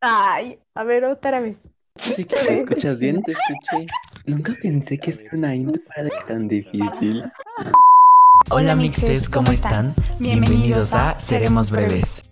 Ay, a ver, otra vez. Sí que te escuchas bien, te escuché. Nunca pensé que ser una intro era tan difícil. Hola mixes, ¿cómo están? Bienvenidos a Seremos Breves.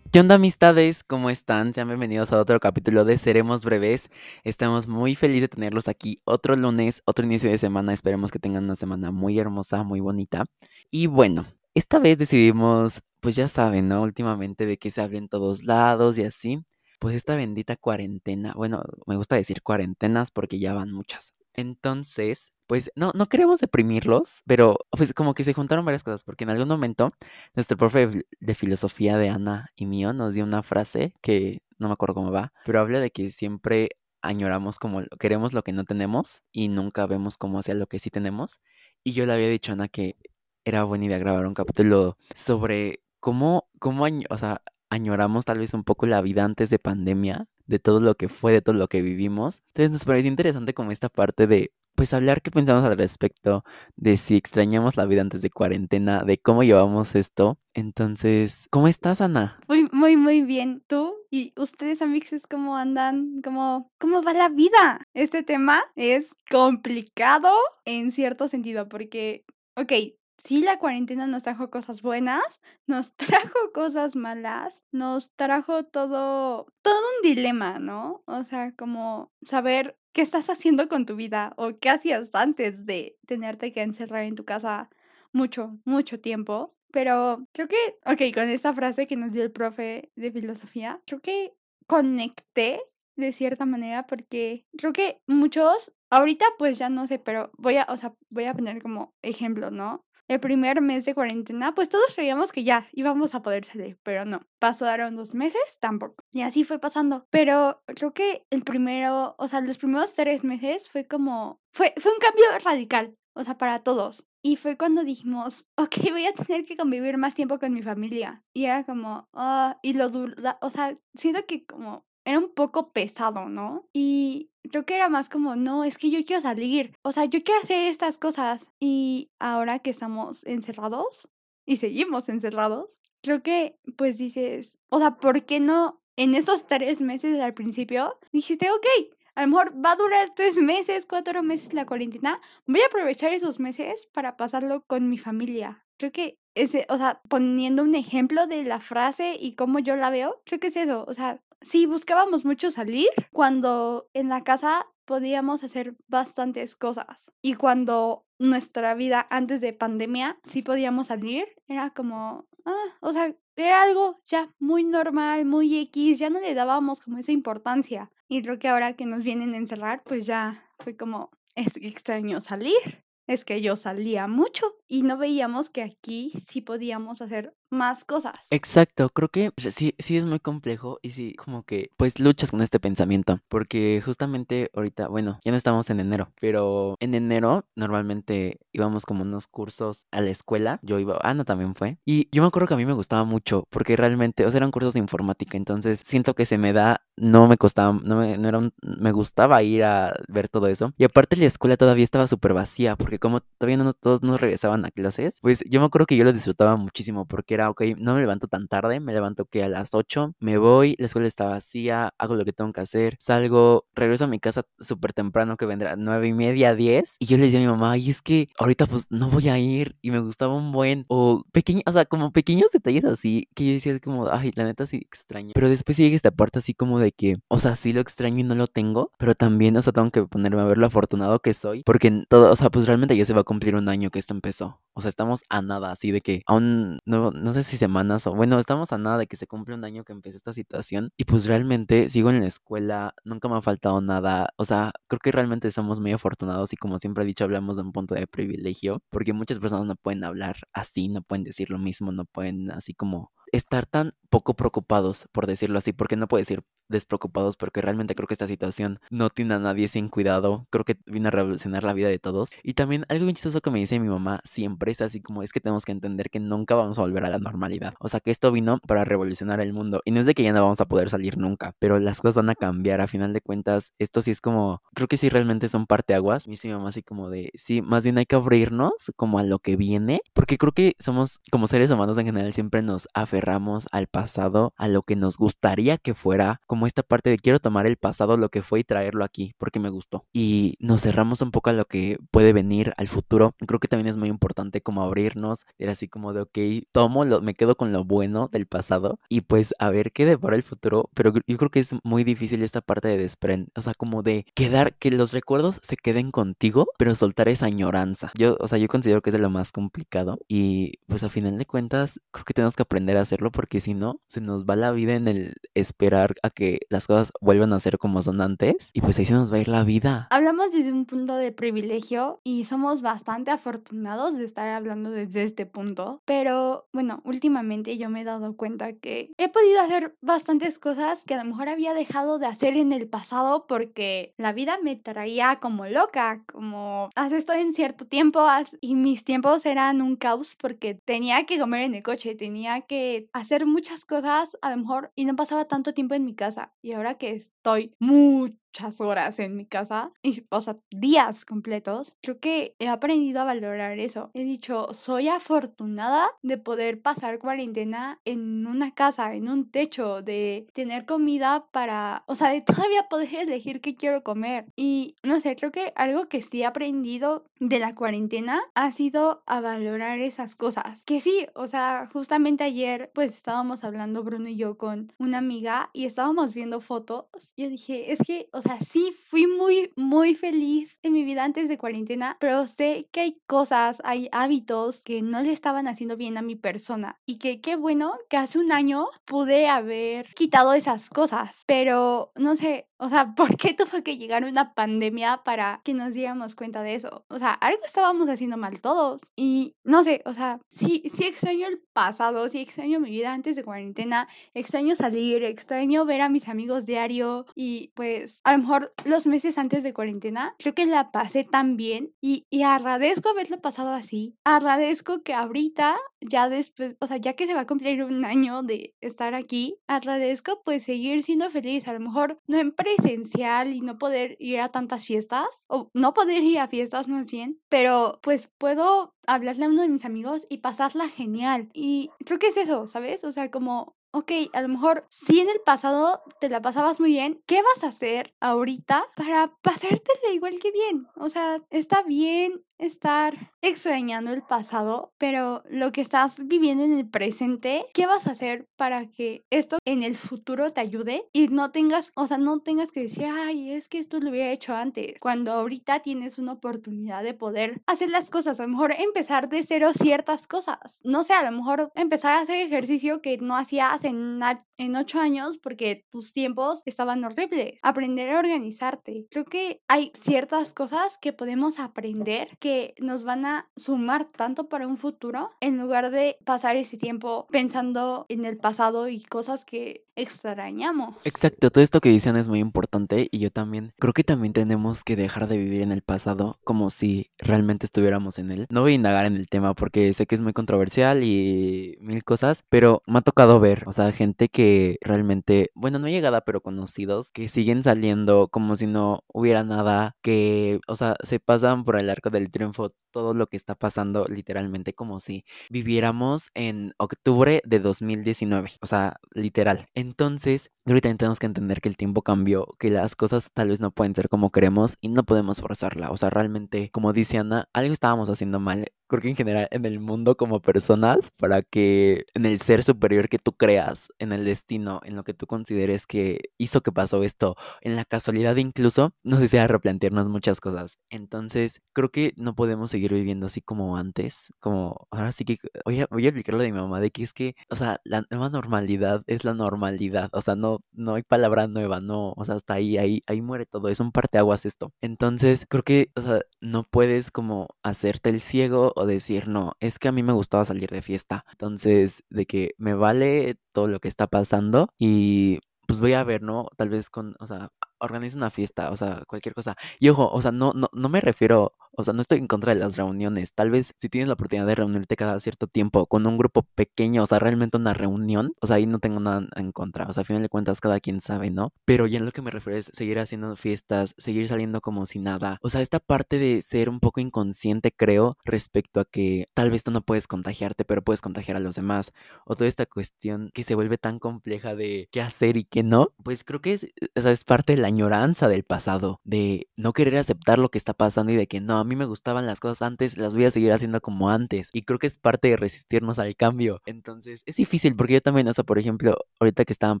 ¿Qué onda amistades? ¿Cómo están? Sean bienvenidos a otro capítulo de Seremos Breves. Estamos muy felices de tenerlos aquí otro lunes, otro inicio de semana. Esperemos que tengan una semana muy hermosa, muy bonita. Y bueno, esta vez decidimos, pues ya saben, ¿no? Últimamente de que se habla en todos lados y así. Pues esta bendita cuarentena, bueno, me gusta decir cuarentenas porque ya van muchas. Entonces, pues no, no queremos deprimirlos, pero pues como que se juntaron varias cosas, porque en algún momento nuestro profe de, filosofía de Ana y mío nos dio una frase que no me acuerdo cómo va, pero habla de que siempre añoramos como queremos lo que no tenemos y nunca vemos como hacia lo que sí tenemos. Y yo le había dicho a Ana que era buena idea grabar un capítulo sobre cómo, cómo o sea, añoramos tal vez un poco la vida antes de pandemia, de todo lo que fue, de todo lo que vivimos. Entonces nos pareció interesante como esta parte de, pues hablar qué pensamos al respecto, de si extrañamos la vida antes de cuarentena, de cómo llevamos esto. Entonces, ¿cómo estás, Ana? Muy, muy, muy bien. ¿Tú y ustedes, amixes, cómo andan? ¿Cómo, ¿Cómo va la vida? Este tema es complicado en cierto sentido, porque, ok, sí, la cuarentena nos trajo cosas buenas, nos trajo cosas malas, nos trajo todo, todo un dilema, ¿no? O sea, como saber qué estás haciendo con tu vida o qué hacías antes de tenerte que encerrar en tu casa mucho, mucho tiempo. Pero creo que, ok, con esta frase que nos dio el profe de filosofía, creo que conecté de cierta manera porque creo que muchos, ahorita pues ya no sé, pero voy a, o sea, voy a poner como ejemplo, ¿no? El primer mes de cuarentena, pues todos creíamos que ya íbamos a poder salir, pero no. Pasaron dos meses, tampoco. Y así fue pasando. Pero creo que el primero, o sea, los primeros tres meses fue como, fue, fue un cambio radical, o sea, para todos. Y fue cuando dijimos, ok, voy a tener que convivir más tiempo con mi familia. Y era como, ah, y lo dura, o sea, siento que como era un poco pesado, ¿no? Y creo que era más como, no, es que yo quiero salir, o sea, yo quiero hacer estas cosas. Y ahora que estamos encerrados y seguimos encerrados, creo que pues dices, o sea, ¿por qué no en esos tres meses al principio dijiste, ok, a lo mejor va a durar tres meses, cuatro meses la cuarentena. Voy a aprovechar esos meses para pasarlo con mi familia. Creo que ese, o sea, poniendo un ejemplo de la frase y cómo yo la veo, creo que es eso. O sea, sí buscábamos mucho salir cuando en la casa podíamos hacer bastantes cosas. Y cuando nuestra vida antes de pandemia sí podíamos salir, era como, ah, o sea, era algo ya muy normal, muy X, ya no le dábamos como esa importancia. Y creo que ahora que nos vienen a encerrar, pues ya fue como, es extraño salir. Es que yo salía mucho y no veíamos que aquí sí podíamos hacer más cosas. Exacto, creo que sí, sí es muy complejo y sí, como que pues luchas con este pensamiento, porque justamente ahorita, bueno, ya no estamos en enero, pero en enero normalmente íbamos como unos cursos a la escuela, yo iba, Ana también fue, y yo me acuerdo que a mí me gustaba mucho, porque realmente, o sea, eran cursos de informática, entonces siento que se me da, no me costaba, no me, no era un- me gustaba ir a ver todo eso, y aparte la escuela todavía estaba súper vacía, porque como todavía no todos nos regresaban a clases, pues yo me acuerdo que yo lo disfrutaba muchísimo, porque era, ok, no me levanto tan tarde, me levanto que a las 8, me voy, la escuela está vacía, hago lo que tengo que hacer, salgo, regreso a mi casa súper temprano, que vendrá nueve y media, 10, y yo le decía a mi mamá, ay, es que ahorita pues no voy a ir, y me gustaba un buen, o pequeño, o sea, como pequeños detalles así, que yo decía como, ay, la neta sí extraño, pero después llega esta parte así como de que, o sea, sí lo extraño y no lo tengo, pero también, o sea, tengo que ponerme a ver lo afortunado que soy, porque todo, o sea, pues realmente ya se va a cumplir un año que esto empezó, o sea, estamos a nada, así de que aún, no, no sé si semanas o, bueno, estamos a nada de que se cumple un año que empezó esta situación, y pues realmente sigo en la escuela, nunca me ha faltado nada, o sea, creo que realmente somos muy afortunados y como siempre he dicho, hablamos de un punto de privilegio, porque muchas personas no pueden hablar así, no pueden decir lo mismo, no pueden así como estar tan poco preocupados, por decirlo así, porque no puedo decir despreocupados, porque realmente creo que esta situación no tiene a nadie sin cuidado, creo que vino a revolucionar la vida de todos. Y también algo bien chistoso que me dice mi mamá siempre es así como es que tenemos que entender que nunca vamos a volver a la normalidad, o sea que esto vino para revolucionar el mundo, y no es de que ya no vamos a poder salir nunca, pero las cosas van a cambiar, a final de cuentas, esto sí es como, creo que sí realmente son parteaguas, me dice mi mamá así como de, sí, más bien hay que abrirnos como a lo que viene, porque creo que somos, como seres humanos en general, siempre nos aferramos al pasado pasado a lo que nos gustaría que fuera, como esta parte de quiero tomar el pasado, lo que fue y traerlo aquí, porque me gustó. Y nos cerramos un poco a lo que puede venir al futuro. Creo que también es muy importante como abrirnos, era así como de, ok, tomo, lo, me quedo con lo bueno del pasado y pues a ver qué depara el futuro, pero yo creo que es muy difícil esta parte de desprender, o sea, como de quedar, que los recuerdos se queden contigo, pero soltar esa añoranza. Yo, o sea, yo considero que es de lo más complicado y pues a final de cuentas creo que tenemos que aprender a hacerlo porque si no, se nos va la vida en el esperar a que las cosas vuelvan a ser como son antes y pues ahí se nos va a ir la vida. Hablamos desde un punto de privilegio y somos bastante afortunados de estar hablando desde este punto, pero bueno, últimamente yo me he dado cuenta que he podido hacer bastantes cosas que a lo mejor había dejado de hacer en el pasado porque la vida me traía como loca, como haz esto en cierto tiempo haz... y mis tiempos eran un caos porque tenía que comer en el coche, tenía que hacer muchas cosas a lo mejor y no pasaba tanto tiempo en mi casa y ahora que estoy muy muchas horas en mi casa, y, o sea, días completos, creo que he aprendido a valorar eso. He dicho, soy afortunada de poder pasar cuarentena en una casa, en un techo, de tener comida para, o sea, de todavía poder elegir qué quiero comer. Y no sé, creo que algo que sí he aprendido de la cuarentena ha sido a valorar esas cosas. Que sí, o sea, justamente ayer pues estábamos hablando Bruno y yo con una amiga y estábamos viendo fotos. Yo dije, es que, o sea, sí fui muy, muy feliz en mi vida antes de cuarentena, pero sé que hay cosas, hay hábitos que no le estaban haciendo bien a mi persona y que qué bueno que hace un año pude haber quitado esas cosas, pero no sé, o sea, ¿por qué tuvo que llegar una pandemia para que nos diéramos cuenta de eso? O sea, algo estábamos haciendo mal todos. Y no sé, o sea, sí, sí extraño el pasado, sí extraño mi vida antes de cuarentena, extraño salir, extraño ver a mis amigos diario y pues a lo mejor los meses antes de cuarentena creo que la pasé tan bien y, y agradezco haberlo pasado así. Agradezco que ahorita, ya después, o sea, ya que se va a cumplir un año de estar aquí, agradezco pues seguir siendo feliz. A lo mejor no en presencial y no poder ir a tantas fiestas, o no poder ir a fiestas más bien, pero pues puedo hablarle a uno de mis amigos y pasarla genial. Y creo que es eso, ¿sabes? O sea, como ok, a lo mejor si en el pasado te la pasabas muy bien, ¿qué vas a hacer ahorita para pasártela igual que bien? O sea, está bien estar extrañando el pasado, pero lo que estás viviendo en el presente, ¿qué vas a hacer para que esto en el futuro te ayude y no tengas, o sea, no tengas que decir, ay, es que esto lo hubiera hecho antes, cuando ahorita tienes una oportunidad de poder hacer las cosas, a lo mejor empezar de cero ciertas cosas, no sé, a lo mejor empezar a hacer ejercicio que no hacías en, en ocho años porque tus tiempos estaban horribles, aprender a organizarte, creo que hay ciertas cosas que podemos aprender que nos van sumar tanto para un futuro en lugar de pasar ese tiempo pensando en el pasado y cosas que extrañamos. Exacto, todo esto que dicen es muy importante y yo también creo que también tenemos que dejar de vivir en el pasado como si realmente estuviéramos en él. No voy a indagar en el tema porque sé que es muy controversial y mil cosas, pero me ha tocado ver, o sea, gente que realmente, bueno, no llegada, pero conocidos, que siguen saliendo como si no hubiera nada, que, o sea, se pasan por el arco del triunfo todo lo que está pasando literalmente como si viviéramos en octubre de 2019, o sea, literal. Entonces, ahorita tenemos que entender que el tiempo cambió, que las cosas tal vez no pueden ser como queremos y no podemos forzarla, o sea, realmente, como dice Ana, algo estábamos haciendo mal creo que en general en el mundo como personas, para que en el ser superior que tú creas, en el destino, en lo que tú consideres que hizo que pasó esto, en la casualidad incluso, nos a replantearnos muchas cosas. Entonces, creo que no podemos seguir viviendo así como antes, como ahora sí que voy a, voy a explicarlo de mi mamá, de que es que, o sea, la nueva normalidad es la normalidad, o sea, no, no hay palabra nueva, no, o sea, hasta ahí, ahí, ahí muere todo, es un parteaguas esto. Entonces, creo que, o sea, no puedes como hacerte el ciego o decir, no, es que a mí me gustaba salir de fiesta. Entonces, de que me vale todo lo que está pasando y pues voy a ver, ¿no? Tal vez con, o sea, organizo una fiesta, o sea, cualquier cosa. Y ojo, o sea, no, no, no me refiero, O sea, no estoy en contra de las reuniones. Tal vez si tienes la oportunidad de reunirte cada cierto tiempo con un grupo pequeño, o sea, realmente una reunión, o sea, ahí no tengo nada en contra. O sea, a final de cuentas, cada quien sabe, ¿no? Pero ya en lo que me refiero es seguir haciendo fiestas, seguir saliendo como si nada. O sea, esta parte de ser un poco inconsciente, creo, respecto a que tal vez tú no puedes contagiarte, pero puedes contagiar a los demás. O toda esta cuestión que se vuelve tan compleja de qué hacer y qué no, pues creo que es, o sea, es parte de la añoranza del pasado, de no querer aceptar lo que está pasando y de que no, a mí me gustaban las cosas antes, las voy a seguir haciendo como antes. Y creo que es parte de resistirnos al cambio. Entonces, es difícil porque yo también, o sea, por ejemplo, ahorita que estaban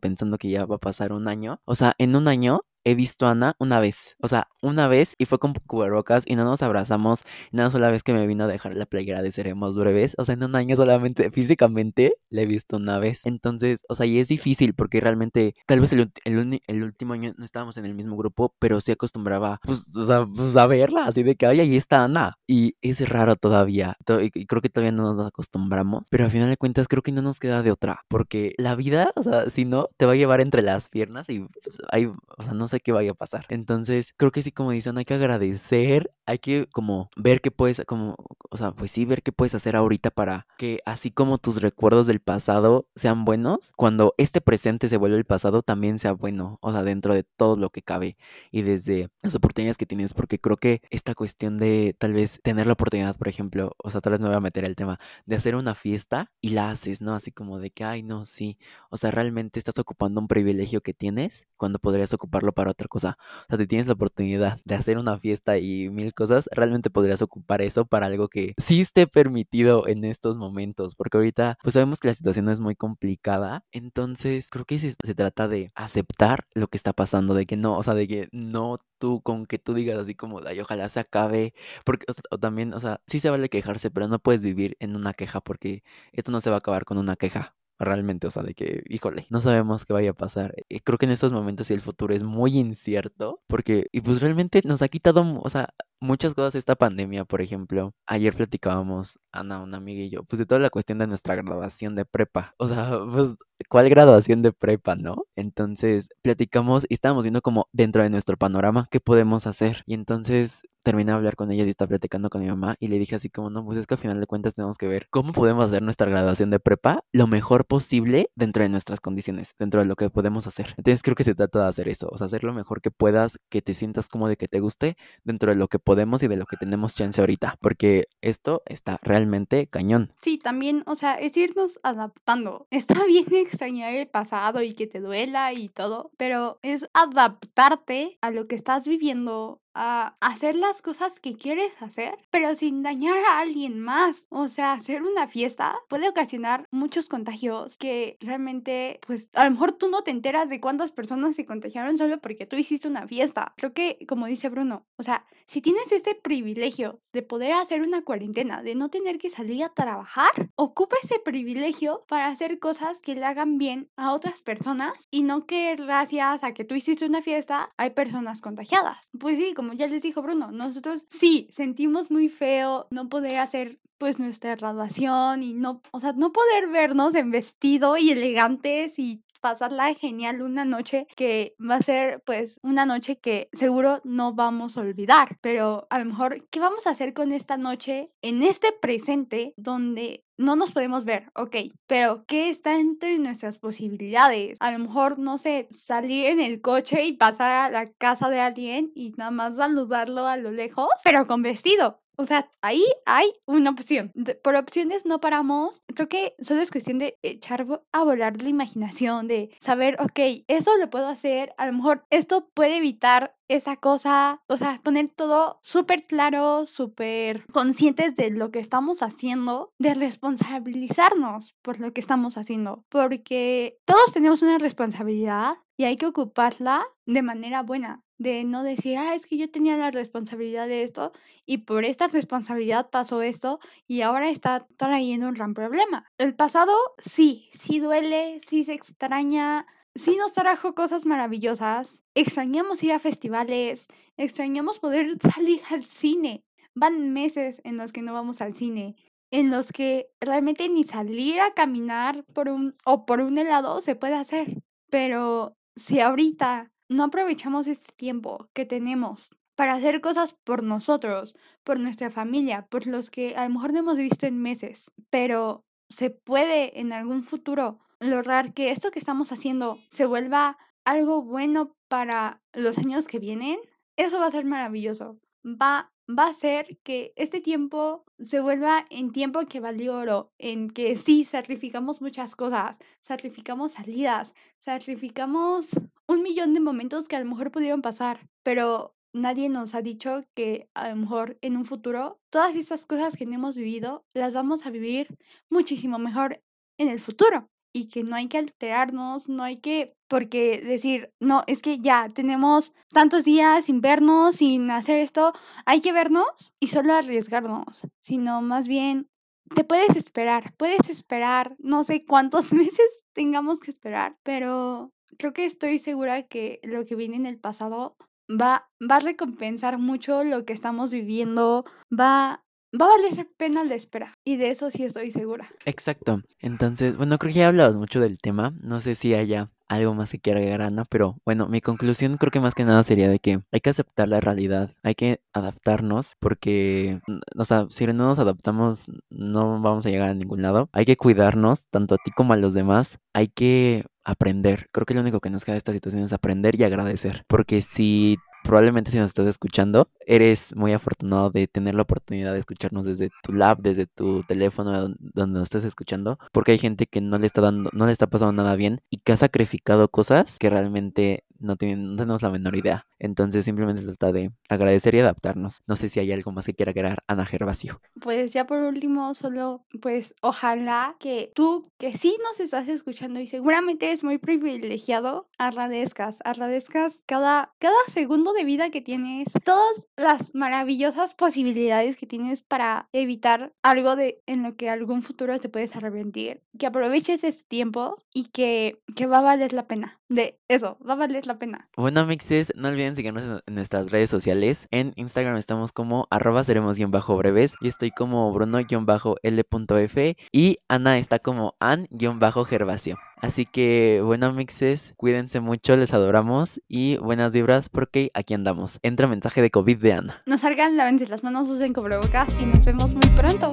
pensando que ya va a pasar un año, o sea, en un año he visto a Ana una vez. O sea, una vez y fue con cubrebocas y no nos abrazamos. Una sola vez que me vino a dejar la playera de Seremos Breves. O sea, en un año solamente físicamente le he visto una vez. Entonces, o sea, y es difícil porque realmente tal vez el, el, último año no estábamos en el mismo grupo, pero sí acostumbraba, pues, o sea, pues a verla. Así de que, ay, ahí está Ana. Y es raro todavía. Y creo que todavía no nos acostumbramos. Pero al final de cuentas creo que no nos queda de otra. Porque la vida, o sea, si no, te va a llevar entre las piernas y pues, hay, o sea, no sé qué vaya a pasar. Entonces, creo que sí, como dicen, hay que agradecer, hay que como ver qué puedes, como, o sea, pues sí, ver qué puedes hacer ahorita para que así como tus recuerdos del pasado sean buenos, cuando este presente se vuelve el pasado, también sea bueno, o sea, dentro de todo lo que cabe y desde las oportunidades que tienes, porque creo que esta cuestión de tal vez tener la oportunidad, por ejemplo, o sea, tal vez me voy a meter el tema de hacer una fiesta y la haces, ¿no? Así como de que, ay, no, sí, o sea, realmente estás ocupando un privilegio que tienes cuando podrías ocuparlo para otra cosa. O sea, si tienes la oportunidad de hacer una fiesta y mil cosas, realmente podrías ocupar eso para algo que sí esté permitido en estos momentos, porque ahorita pues sabemos que la situación es muy complicada, entonces creo que se, se trata de aceptar lo que está pasando, de que no, o sea, de que no tú con que tú digas así como, ay, ojalá se acabe, porque o, también, o sea, sí se vale quejarse, pero no puedes vivir en una queja porque esto no se va a acabar con una queja realmente, o sea, de que, híjole, no sabemos qué vaya a pasar. Y creo que en estos momentos el futuro es muy incierto, porque, y pues realmente nos ha quitado, o sea, muchas cosas esta pandemia, por ejemplo. Ayer platicábamos, Ana, una amiga y yo, pues de toda la cuestión de nuestra graduación de prepa. O sea, pues, ¿cuál graduación de prepa, no? Entonces, platicamos y estábamos viendo como dentro de nuestro panorama qué podemos hacer. Y entonces terminé de hablar con ella y estaba platicando con mi mamá y le dije así como, no, pues es que al final de cuentas tenemos que ver cómo podemos hacer nuestra graduación de prepa lo mejor posible dentro de nuestras condiciones, dentro de lo que podemos hacer. Entonces creo que se trata de hacer eso, o sea, hacer lo mejor que puedas, que te sientas cómodo y que te guste dentro de lo que podemos y de lo que tenemos chance ahorita, porque esto está realmente cañón. Sí, también, o sea, es irnos adaptando. Está bien extrañar el pasado y que te duela y todo, pero es adaptarte a lo que estás viviendo a hacer las cosas que quieres hacer, pero sin dañar a alguien más. O sea, hacer una fiesta puede ocasionar muchos contagios que realmente, pues a lo mejor tú no te enteras de cuántas personas se contagiaron solo porque tú hiciste una fiesta. Creo que, como dice Bruno, o sea, si tienes este privilegio de poder hacer una cuarentena, de no tener que salir a trabajar, ocupa ese privilegio para hacer cosas que le hagan bien a otras personas y no que gracias a que tú hiciste una fiesta hay personas contagiadas. Pues sí, como ya les dijo Bruno, nosotros sí sentimos muy feo no poder hacer pues nuestra graduación y no, o sea, no poder vernos en vestido y elegantes y pasarla genial una noche que va a ser pues una noche que seguro no vamos a olvidar, pero a lo mejor, ¿qué vamos a hacer con esta noche en este presente donde no nos podemos ver, ok, pero ¿qué está entre nuestras posibilidades? A lo mejor, no sé, salir en el coche y pasar a la casa de alguien y nada más saludarlo a lo lejos, pero con vestido. O sea, ahí hay una opción. por opciones no paramos. Creo que solo es cuestión de echar a volar la imaginación, de saber, ok, esto lo puedo hacer, a lo mejor esto puede evitar esa cosa, o sea, poner todo súper claro, súper conscientes de lo que estamos haciendo, de responsabilizarnos por lo que estamos haciendo, porque todos tenemos una responsabilidad y hay que ocuparla de manera buena, de no decir, ah, es que yo tenía la responsabilidad de esto y por esta responsabilidad pasó esto y ahora está trayendo un gran problema. El pasado sí, sí duele, sí se extraña, sí nos trajo cosas maravillosas. Extrañamos ir a festivales, extrañamos poder salir al cine. Van meses en los que no vamos al cine, en los que realmente ni salir a caminar por un o por un helado se puede hacer. Pero si ahorita no aprovechamos este tiempo que tenemos para hacer cosas por nosotros, por nuestra familia, por los que a lo mejor no hemos visto en meses, pero se puede en algún futuro lograr que esto que estamos haciendo se vuelva algo bueno para los años que vienen, eso va a ser maravilloso. Va, va a ser que este tiempo se vuelva en tiempo que valió oro, en que sí, sacrificamos muchas cosas, sacrificamos salidas, sacrificamos un millón de momentos que a lo mejor pudieron pasar, pero nadie nos ha dicho que a lo mejor en un futuro todas estas cosas que no hemos vivido las vamos a vivir muchísimo mejor en el futuro y que no hay que alterarnos, no hay que, porque decir, no, es que ya tenemos tantos días sin vernos, sin hacer esto, hay que vernos y solo arriesgarnos, sino más bien te puedes esperar, puedes esperar, no sé cuántos meses tengamos que esperar, pero creo que estoy segura que lo que viene en el pasado va, va a recompensar mucho lo que estamos viviendo, va va a valer pena la espera. Y de eso sí estoy segura. Exacto. Entonces, bueno, creo que ya hablabas mucho del tema. No sé si haya algo más que quiera agregar Ana, pero bueno, mi conclusión creo que más que nada sería de que hay que aceptar la realidad, hay que adaptarnos porque, o sea, si no nos adaptamos no vamos a llegar a ningún lado. Hay que cuidarnos, tanto a ti como a los demás. Hay que aprender. Creo que lo único que nos queda de esta situación es aprender y agradecer. Porque si probablemente si nos estás escuchando, eres muy afortunado de tener la oportunidad de escucharnos desde tu lab, desde tu teléfono, donde nos estés escuchando, porque hay gente que no le está dando, no le está pasando nada bien y que ha sacrificado cosas que realmente no, tienen, no tenemos la menor idea. Entonces simplemente trata de agradecer y adaptarnos. No sé si hay algo más que quiera agregar Ana Gervasio. Pues ya por último, solo pues ojalá que tú que sí nos estás escuchando y seguramente eres muy privilegiado, agradezcas, agradezcas cada, cada segundo de vida que tienes, todas las maravillosas posibilidades que tienes para evitar algo de en lo que algún futuro te puedes arrepentir, que aproveches ese tiempo y que, que va a valer la pena. De eso, va a valer la pena. Bueno, mixes, no olviden seguirnos en nuestras redes sociales. En Instagram estamos como arroba seremos-breves. y estoy como bruno-l.f y Ana está como an-gervasio. Así que, bueno, mixes, cuídense mucho, les adoramos y buenas vibras porque aquí andamos. Entra mensaje de COVID de Ana. No salgan, lávense las manos, usen cubrebocas y nos vemos muy pronto.